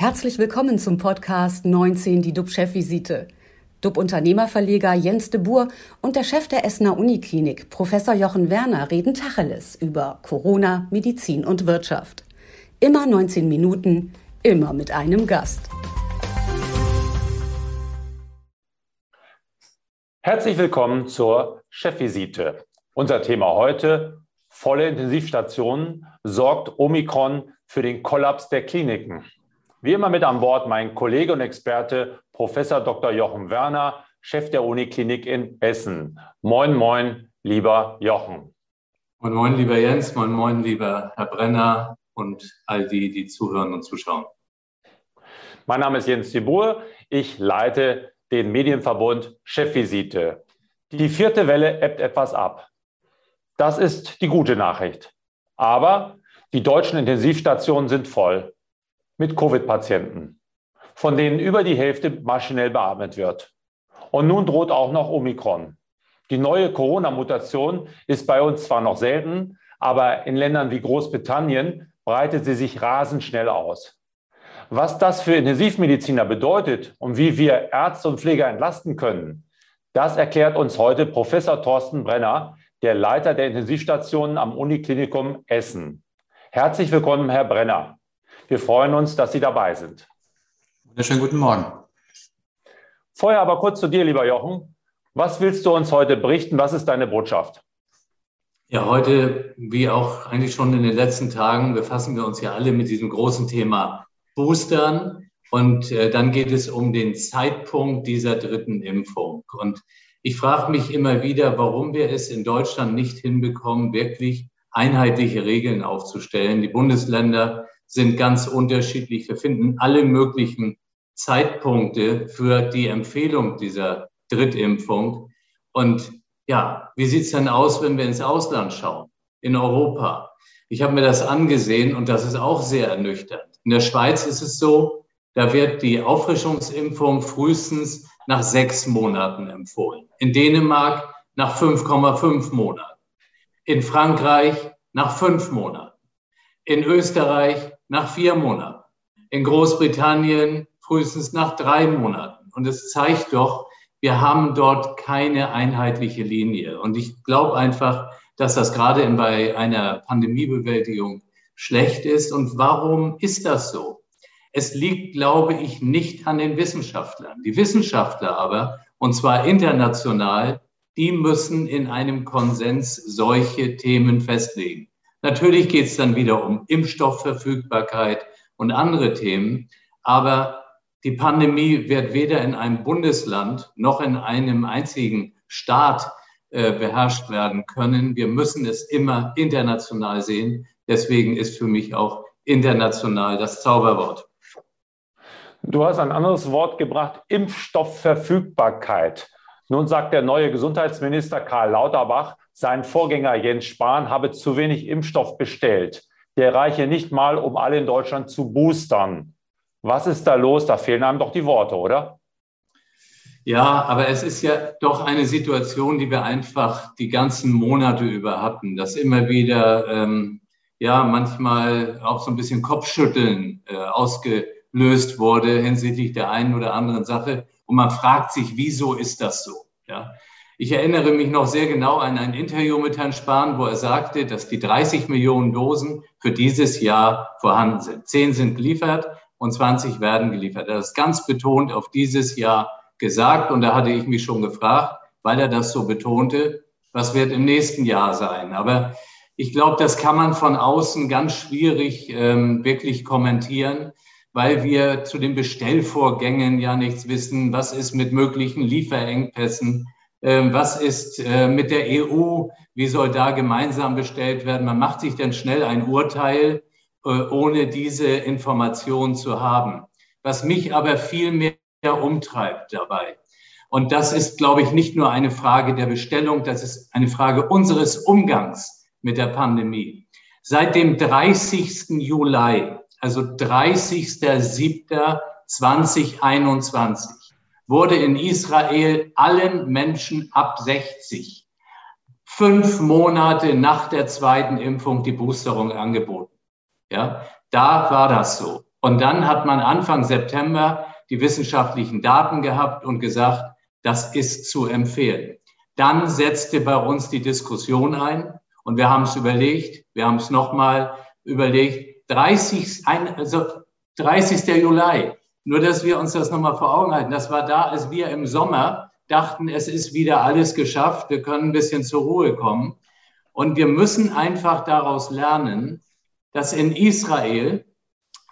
Herzlich willkommen zum Podcast 19, die DUB-Chefvisite. DUB-Unternehmerverleger Jens de Boer und der Chef der Essener Uniklinik, Professor Jochen Werner, reden Tacheles über Corona, Medizin und Wirtschaft. Immer 19 Minuten, immer mit einem Gast. Herzlich willkommen zur Chefvisite. Unser Thema heute, volle Intensivstationen, sorgt Omikron für den Kollaps der Kliniken. Wie immer mit an Bord mein Kollege und Experte Professor Dr. Jochen Werner, Chef der Uniklinik in Essen. Moin, moin, lieber Jochen. Moin, moin, lieber Jens, moin, moin, lieber Herr Brenner und all die, die zuhören und zuschauen. Mein Name ist Jens Dibur. Ich leite den Medienverbund Chefvisite. Die vierte Welle ebbt etwas ab. Das ist die gute Nachricht. Aber die deutschen Intensivstationen sind voll mit Covid-Patienten, von denen über die Hälfte maschinell beatmet wird. Und nun droht auch noch Omikron. Die neue Corona-Mutation ist bei uns zwar noch selten, aber in Ländern wie Großbritannien breitet sie sich rasend schnell aus. Was das für Intensivmediziner bedeutet und wie wir Ärzte und Pfleger entlasten können, das erklärt uns heute Professor Thorsten Brenner, der Leiter der Intensivstationen am Uniklinikum Essen. Herzlich willkommen, Herr Brenner. Wir freuen uns, dass Sie dabei sind. Schönen guten Morgen. Vorher aber kurz zu dir, lieber Jochen. Was willst du uns heute berichten? Was ist deine Botschaft? Ja, heute, wie auch eigentlich schon in den letzten Tagen, befassen wir uns ja alle mit diesem großen Thema Boostern. Und äh, dann geht es um den Zeitpunkt dieser dritten Impfung. Und ich frage mich immer wieder, warum wir es in Deutschland nicht hinbekommen, wirklich einheitliche Regeln aufzustellen. Die Bundesländer sind ganz unterschiedlich. Wir finden alle möglichen Zeitpunkte für die Empfehlung dieser Drittimpfung. Und ja, wie sieht's denn aus, wenn wir ins Ausland schauen, in Europa? Ich habe mir das angesehen und das ist auch sehr ernüchternd. In der Schweiz ist es so, da wird die Auffrischungsimpfung frühestens nach sechs Monaten empfohlen. In Dänemark nach 5,5 Monaten. In Frankreich nach fünf Monaten. In Österreich nach vier Monaten. In Großbritannien frühestens nach drei Monaten. Und es zeigt doch, wir haben dort keine einheitliche Linie. Und ich glaube einfach, dass das gerade bei einer Pandemiebewältigung schlecht ist. Und warum ist das so? Es liegt, glaube ich, nicht an den Wissenschaftlern. Die Wissenschaftler aber, und zwar international, die müssen in einem Konsens solche Themen festlegen. Natürlich geht es dann wieder um Impfstoffverfügbarkeit und andere Themen, aber die Pandemie wird weder in einem Bundesland noch in einem einzigen Staat äh, beherrscht werden können. Wir müssen es immer international sehen. Deswegen ist für mich auch international das Zauberwort. Du hast ein anderes Wort gebracht, Impfstoffverfügbarkeit. Nun sagt der neue Gesundheitsminister Karl Lauterbach, sein Vorgänger Jens Spahn habe zu wenig Impfstoff bestellt. Der reiche nicht mal, um alle in Deutschland zu boostern. Was ist da los? Da fehlen einem doch die Worte, oder? Ja, aber es ist ja doch eine Situation, die wir einfach die ganzen Monate über hatten, dass immer wieder, ähm, ja, manchmal auch so ein bisschen Kopfschütteln äh, ausgelöst wurde hinsichtlich der einen oder anderen Sache. Und man fragt sich, wieso ist das so? Ja, ich erinnere mich noch sehr genau an ein Interview mit Herrn Spahn, wo er sagte, dass die 30 Millionen Dosen für dieses Jahr vorhanden sind. Zehn sind geliefert und 20 werden geliefert. Er es ganz betont auf dieses Jahr gesagt und da hatte ich mich schon gefragt, weil er das so betonte, was wird im nächsten Jahr sein. Aber ich glaube, das kann man von außen ganz schwierig ähm, wirklich kommentieren, weil wir zu den Bestellvorgängen ja nichts wissen. Was ist mit möglichen Lieferengpässen? Ähm, was ist äh, mit der EU? Wie soll da gemeinsam bestellt werden? Man macht sich dann schnell ein Urteil, äh, ohne diese Information zu haben. Was mich aber viel mehr umtreibt dabei. Und das ist, glaube ich, nicht nur eine Frage der Bestellung, das ist eine Frage unseres Umgangs mit der Pandemie. Seit dem 30. Juli, also 30.07.2021, wurde in Israel allen Menschen ab 60 fünf Monate nach der zweiten Impfung die Boosterung angeboten. Ja, da war das so. Und dann hat man Anfang September die wissenschaftlichen Daten gehabt und gesagt, das ist zu empfehlen. Dann setzte bei uns die Diskussion ein und wir haben es überlegt, wir haben es nochmal überlegt, 30, also 30. Juli, nur dass wir uns das nochmal vor Augen halten, das war da, als wir im Sommer dachten, es ist wieder alles geschafft, wir können ein bisschen zur Ruhe kommen. Und wir müssen einfach daraus lernen, dass in Israel,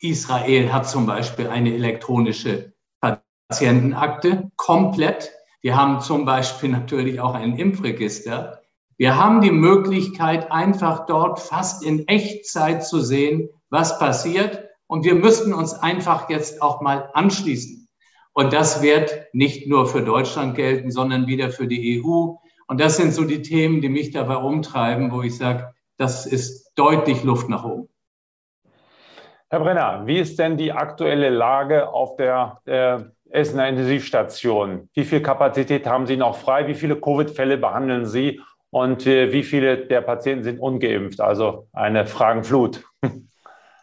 Israel hat zum Beispiel eine elektronische Patientenakte komplett. Wir haben zum Beispiel natürlich auch ein Impfregister. Wir haben die Möglichkeit, einfach dort fast in Echtzeit zu sehen, was passiert. Und wir müssten uns einfach jetzt auch mal anschließen. Und das wird nicht nur für Deutschland gelten, sondern wieder für die EU. Und das sind so die Themen, die mich dabei umtreiben, wo ich sage, das ist deutlich Luft nach oben. Herr Brenner, wie ist denn die aktuelle Lage auf der, der Essener Intensivstation? Wie viel Kapazität haben Sie noch frei? Wie viele Covid-Fälle behandeln Sie? Und äh, wie viele der Patienten sind ungeimpft? Also eine Fragenflut.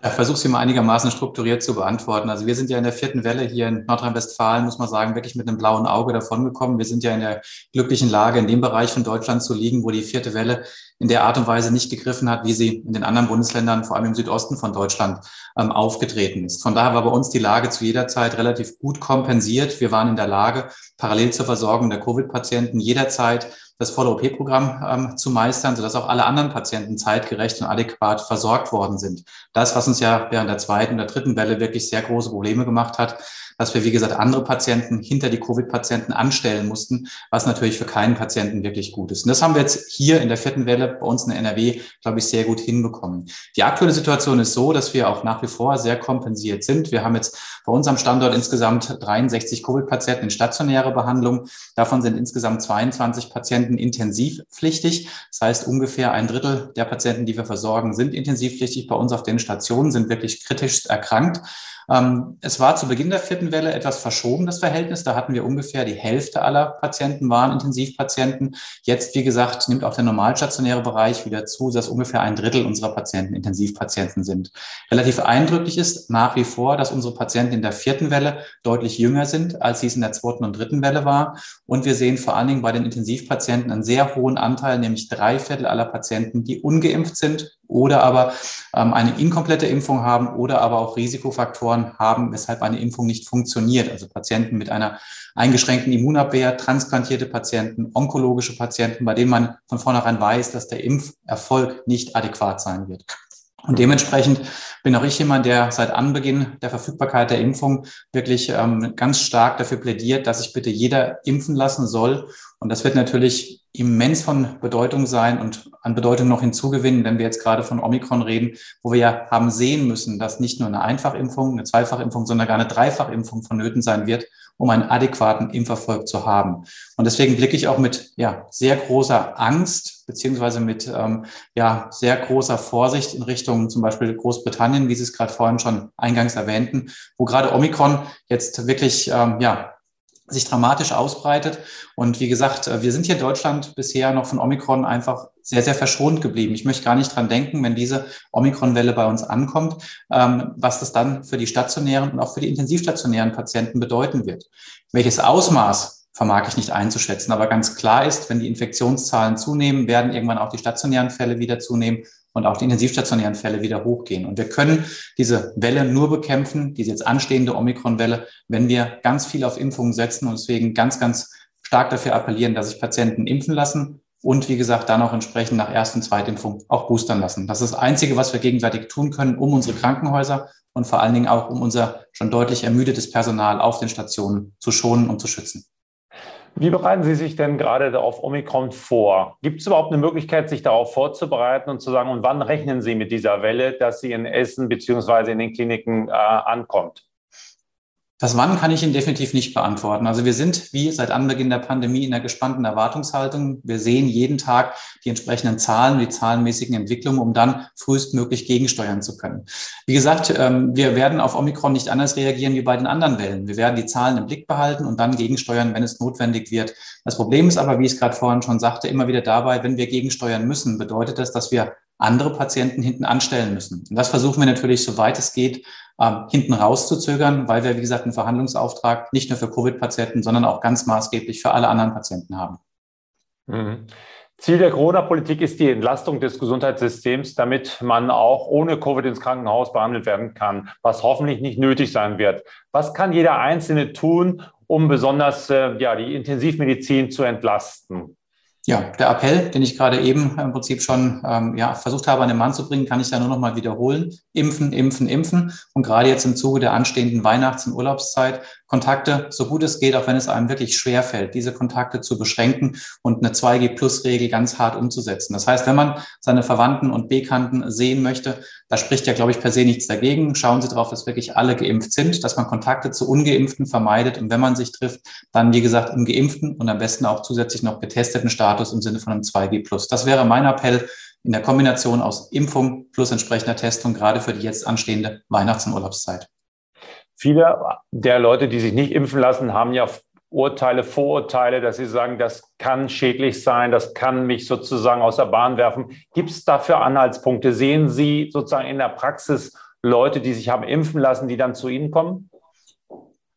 Ich versuche sie mal einigermaßen strukturiert zu beantworten. Also wir sind ja in der vierten Welle hier in Nordrhein-Westfalen, muss man sagen, wirklich mit einem blauen Auge davongekommen. Wir sind ja in der glücklichen Lage, in dem Bereich von Deutschland zu liegen, wo die vierte Welle in der Art und Weise nicht gegriffen hat, wie sie in den anderen Bundesländern, vor allem im Südosten von Deutschland, ähm, aufgetreten ist. Von daher war bei uns die Lage zu jeder Zeit relativ gut kompensiert. Wir waren in der Lage, parallel zur Versorgung der Covid-Patienten jederzeit das volle OP-Programm ähm, zu meistern, sodass auch alle anderen Patienten zeitgerecht und adäquat versorgt worden sind. Das, was uns ja während der zweiten oder dritten Welle wirklich sehr große Probleme gemacht hat, dass wir, wie gesagt, andere Patienten hinter die Covid-Patienten anstellen mussten, was natürlich für keinen Patienten wirklich gut ist. Und das haben wir jetzt hier in der vierten Welle bei uns in der NRW, glaube ich, sehr gut hinbekommen. Die aktuelle Situation ist so, dass wir auch nach wie vor sehr kompensiert sind. Wir haben jetzt bei uns am Standort insgesamt 63 Covid-Patienten in stationäre Behandlung. Davon sind insgesamt 22 Patienten intensivpflichtig. Das heißt, ungefähr ein Drittel der Patienten, die wir versorgen, sind intensivpflichtig. Bei uns auf den Stationen sind wirklich kritisch erkrankt. Ähm, es war zu Beginn der vierten Welle etwas verschoben, das Verhältnis. Da hatten wir ungefähr die Hälfte aller Patienten waren Intensivpatienten. Jetzt, wie gesagt, nimmt auch der normalstationäre Bereich wieder zu, dass ungefähr ein Drittel unserer Patienten Intensivpatienten sind. Relativ eindrücklich ist nach wie vor, dass unsere Patienten in der vierten Welle deutlich jünger sind, als sie es in der zweiten und dritten Welle war. Und wir sehen vor allen Dingen bei den Intensivpatienten einen sehr hohen Anteil, nämlich drei Viertel aller Patienten, die ungeimpft sind oder aber ähm, eine inkomplette Impfung haben oder aber auch Risikofaktoren haben, weshalb eine Impfung nicht funktioniert. Also Patienten mit einer eingeschränkten Immunabwehr, transplantierte Patienten, onkologische Patienten, bei denen man von vornherein weiß, dass der Impferfolg nicht adäquat sein wird. Und dementsprechend bin auch ich jemand, der seit Anbeginn der Verfügbarkeit der Impfung wirklich ähm, ganz stark dafür plädiert, dass sich bitte jeder impfen lassen soll. Und das wird natürlich immens von Bedeutung sein und an Bedeutung noch hinzugewinnen, wenn wir jetzt gerade von Omikron reden, wo wir ja haben sehen müssen, dass nicht nur eine Einfachimpfung, eine Zweifachimpfung, sondern gar eine Dreifachimpfung vonnöten sein wird, um einen adäquaten Impferfolg zu haben. Und deswegen blicke ich auch mit ja, sehr großer Angst beziehungsweise mit ähm, ja, sehr großer Vorsicht in Richtung zum Beispiel Großbritannien, wie Sie es gerade vorhin schon eingangs erwähnten, wo gerade Omikron jetzt wirklich ähm, ja, sich dramatisch ausbreitet. Und wie gesagt, äh, wir sind hier in Deutschland bisher noch von Omikron einfach sehr, sehr verschont geblieben. Ich möchte gar nicht dran denken, wenn diese Omikron-Welle bei uns ankommt, ähm, was das dann für die stationären und auch für die intensivstationären Patienten bedeuten wird. Welches Ausmaß vermag ich nicht einzuschätzen. Aber ganz klar ist, wenn die Infektionszahlen zunehmen, werden irgendwann auch die stationären Fälle wieder zunehmen und auch die intensivstationären Fälle wieder hochgehen. Und wir können diese Welle nur bekämpfen, diese jetzt anstehende Omikron-Welle, wenn wir ganz viel auf Impfungen setzen und deswegen ganz, ganz stark dafür appellieren, dass sich Patienten impfen lassen und wie gesagt dann auch entsprechend nach Erst- und Zweitimpfung auch boostern lassen. Das ist das Einzige, was wir gegenseitig tun können, um unsere Krankenhäuser und vor allen Dingen auch um unser schon deutlich ermüdetes Personal auf den Stationen zu schonen und zu schützen. Wie bereiten Sie sich denn gerade auf Omikron vor? Gibt es überhaupt eine Möglichkeit, sich darauf vorzubereiten und zu sagen, und wann rechnen Sie mit dieser Welle, dass sie in Essen bzw. in den Kliniken äh, ankommt? Das Wann kann ich Ihnen definitiv nicht beantworten. Also wir sind wie seit Anbeginn der Pandemie in einer gespannten Erwartungshaltung. Wir sehen jeden Tag die entsprechenden Zahlen, die zahlenmäßigen Entwicklungen, um dann frühestmöglich gegensteuern zu können. Wie gesagt, ähm, wir werden auf Omikron nicht anders reagieren wie bei den anderen Wellen. Wir werden die Zahlen im Blick behalten und dann gegensteuern, wenn es notwendig wird. Das Problem ist aber, wie ich es gerade vorhin schon sagte, immer wieder dabei, wenn wir gegensteuern müssen, bedeutet das, dass wir andere Patienten hinten anstellen müssen. Und das versuchen wir natürlich, soweit es geht, ähm, hinten rauszuzögern, weil wir, wie gesagt, einen Verhandlungsauftrag nicht nur für Covid-Patienten, sondern auch ganz maßgeblich für alle anderen Patienten haben. Mhm. Ziel der Corona-Politik ist die Entlastung des Gesundheitssystems, damit man auch ohne Covid ins Krankenhaus behandelt werden kann, was hoffentlich nicht nötig sein wird. Was kann jeder Einzelne tun, um besonders äh, ja, die Intensivmedizin zu entlasten? Ja, der Appell, den ich gerade eben im Prinzip schon ähm, ja, versucht habe, an den Mann zu bringen, kann ich da nur noch mal wiederholen. Impfen, impfen, impfen. Und gerade jetzt im Zuge der anstehenden Weihnachts- und Urlaubszeit Kontakte, so gut es geht, auch wenn es einem wirklich schwer fällt, diese Kontakte zu beschränken und eine 2G-Plus-Regel ganz hart umzusetzen. Das heißt, wenn man seine Verwandten und Bekannten sehen möchte, da spricht ja, glaube ich, per se nichts dagegen. Schauen Sie darauf, dass wirklich alle geimpft sind, dass man Kontakte zu Ungeimpften vermeidet und wenn man sich trifft, dann, wie gesagt, im Geimpften und am besten auch zusätzlich noch getesteten Status im Sinne von einem 2G-Plus. Das wäre mein Appell in der Kombination aus Impfung plus entsprechender Testung, gerade für die jetzt anstehende Weihnachts- und Urlaubszeit. Viele der Leute, die sich nicht impfen lassen, haben ja Urteile, Vorurteile, dass sie sagen, das kann schädlich sein, das kann mich sozusagen aus der Bahn werfen. Gibt es dafür Anhaltspunkte? Sehen Sie sozusagen in der Praxis Leute, die sich haben impfen lassen, die dann zu Ihnen kommen?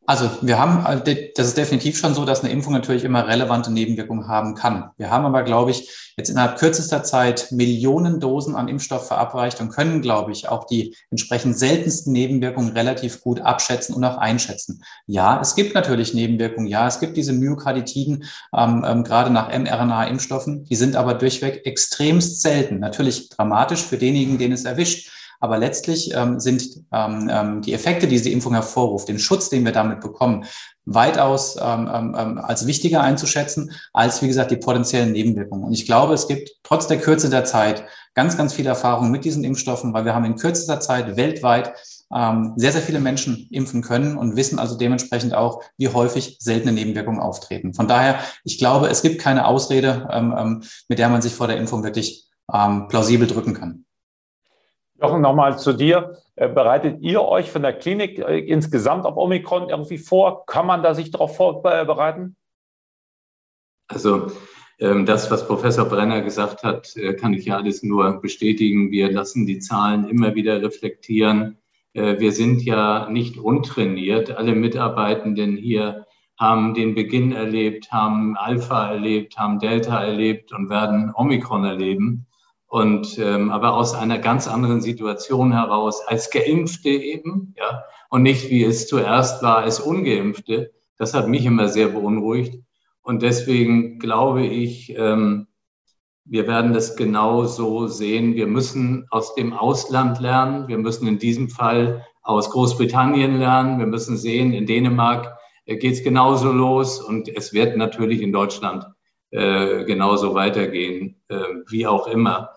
Also wir haben, äh, das ist definitiv schon so, dass eine Impfung natürlich immer relevante Nebenwirkungen haben kann. Wir haben aber, glaube ich, jetzt innerhalb kürzester Zeit Millionen Dosen an Impfstoff verabreicht und können, glaube ich, auch die entsprechend seltensten Nebenwirkungen relativ gut abschätzen und auch einschätzen. Ja, es gibt natürlich Nebenwirkungen. Ja, es gibt diese Myokarditiden, ähm, ähm, gerade nach mRNA-Impfstoffen. Die sind aber durchweg extremst selten. Natürlich dramatisch für denjenigen, den es erwischt. Aber letztlich ähm, sind ähm, ähm, die Effekte, die diese Impfung hervorruft, den Schutz, den wir damit bekommen, weitaus ähm, ähm, ähm, als wichtiger einzuschätzen, als, wie gesagt, die potenziellen Nebenwirkungen. Und ich glaube, es gibt trotz der Kürze der Zeit ganz, ganz viel Erfahrung mit diesen Impfstoffen, weil wir haben in kürzester Zeit weltweit ähm, sehr, sehr viele Menschen impfen können und wissen also dementsprechend auch, wie häufig seltene Nebenwirkungen auftreten. Von daher, ich glaube, es gibt keine Ausrede, ähm, ähm, mit der man sich vor der Impfung wirklich ähm, plausibel drücken kann. Jochen, nochmal zu dir. Äh, bereitet ihr euch von der Klinik äh, insgesamt auf Omikron irgendwie vor? Kann man da sich darauf vorbereiten? Also ähm, das, was Professor Brenner gesagt hat, äh, kann ich ja alles nur bestätigen. Wir lassen die Zahlen immer wieder reflektieren. Wir sind ja nicht untrainiert. Alle Mitarbeitenden hier haben den Beginn erlebt, haben Alpha erlebt, haben Delta erlebt und werden Omikron erleben und ähm, aber aus einer ganz anderen Situation heraus als Geimpfte eben, ja, und nicht wie es zuerst war als Ungeimpfte. Das hat mich immer sehr beunruhigt und deswegen glaube ich, ähm, wir werden das genau so sehen. Wir müssen aus dem Ausland lernen. Wir müssen in diesem Fall aus Großbritannien lernen. Wir müssen sehen, in Dänemark äh, geht es genauso los und es wird natürlich in Deutschland äh, genauso weitergehen, äh, wie auch immer.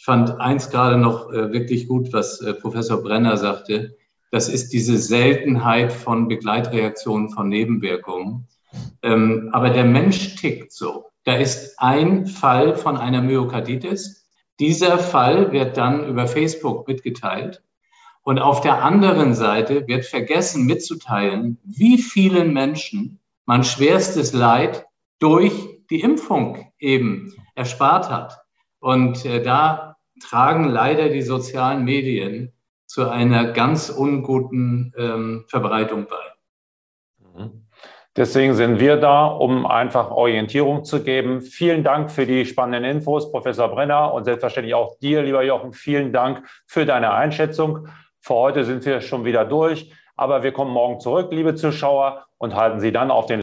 Ich fand eins gerade noch äh, wirklich gut, was äh, Professor Brenner sagte. Das ist diese Seltenheit von Begleitreaktionen, von Nebenwirkungen. Ähm, aber der Mensch tickt so. Da ist ein Fall von einer Myokarditis. Dieser Fall wird dann über Facebook mitgeteilt. Und auf der anderen Seite wird vergessen mitzuteilen, wie vielen Menschen man schwerstes Leid durch die Impfung eben erspart hat. Und äh, da tragen leider die sozialen Medien zu einer ganz unguten ähm, Verbreitung bei. Mhm. Deswegen sind wir da, um einfach Orientierung zu geben. Vielen Dank für die spannenden Infos, Professor Brenner, und selbstverständlich auch dir, lieber Jochen. Vielen Dank für deine Einschätzung. Für heute sind wir schon wieder durch, aber wir kommen morgen zurück, liebe Zuschauer, und halten Sie dann auf den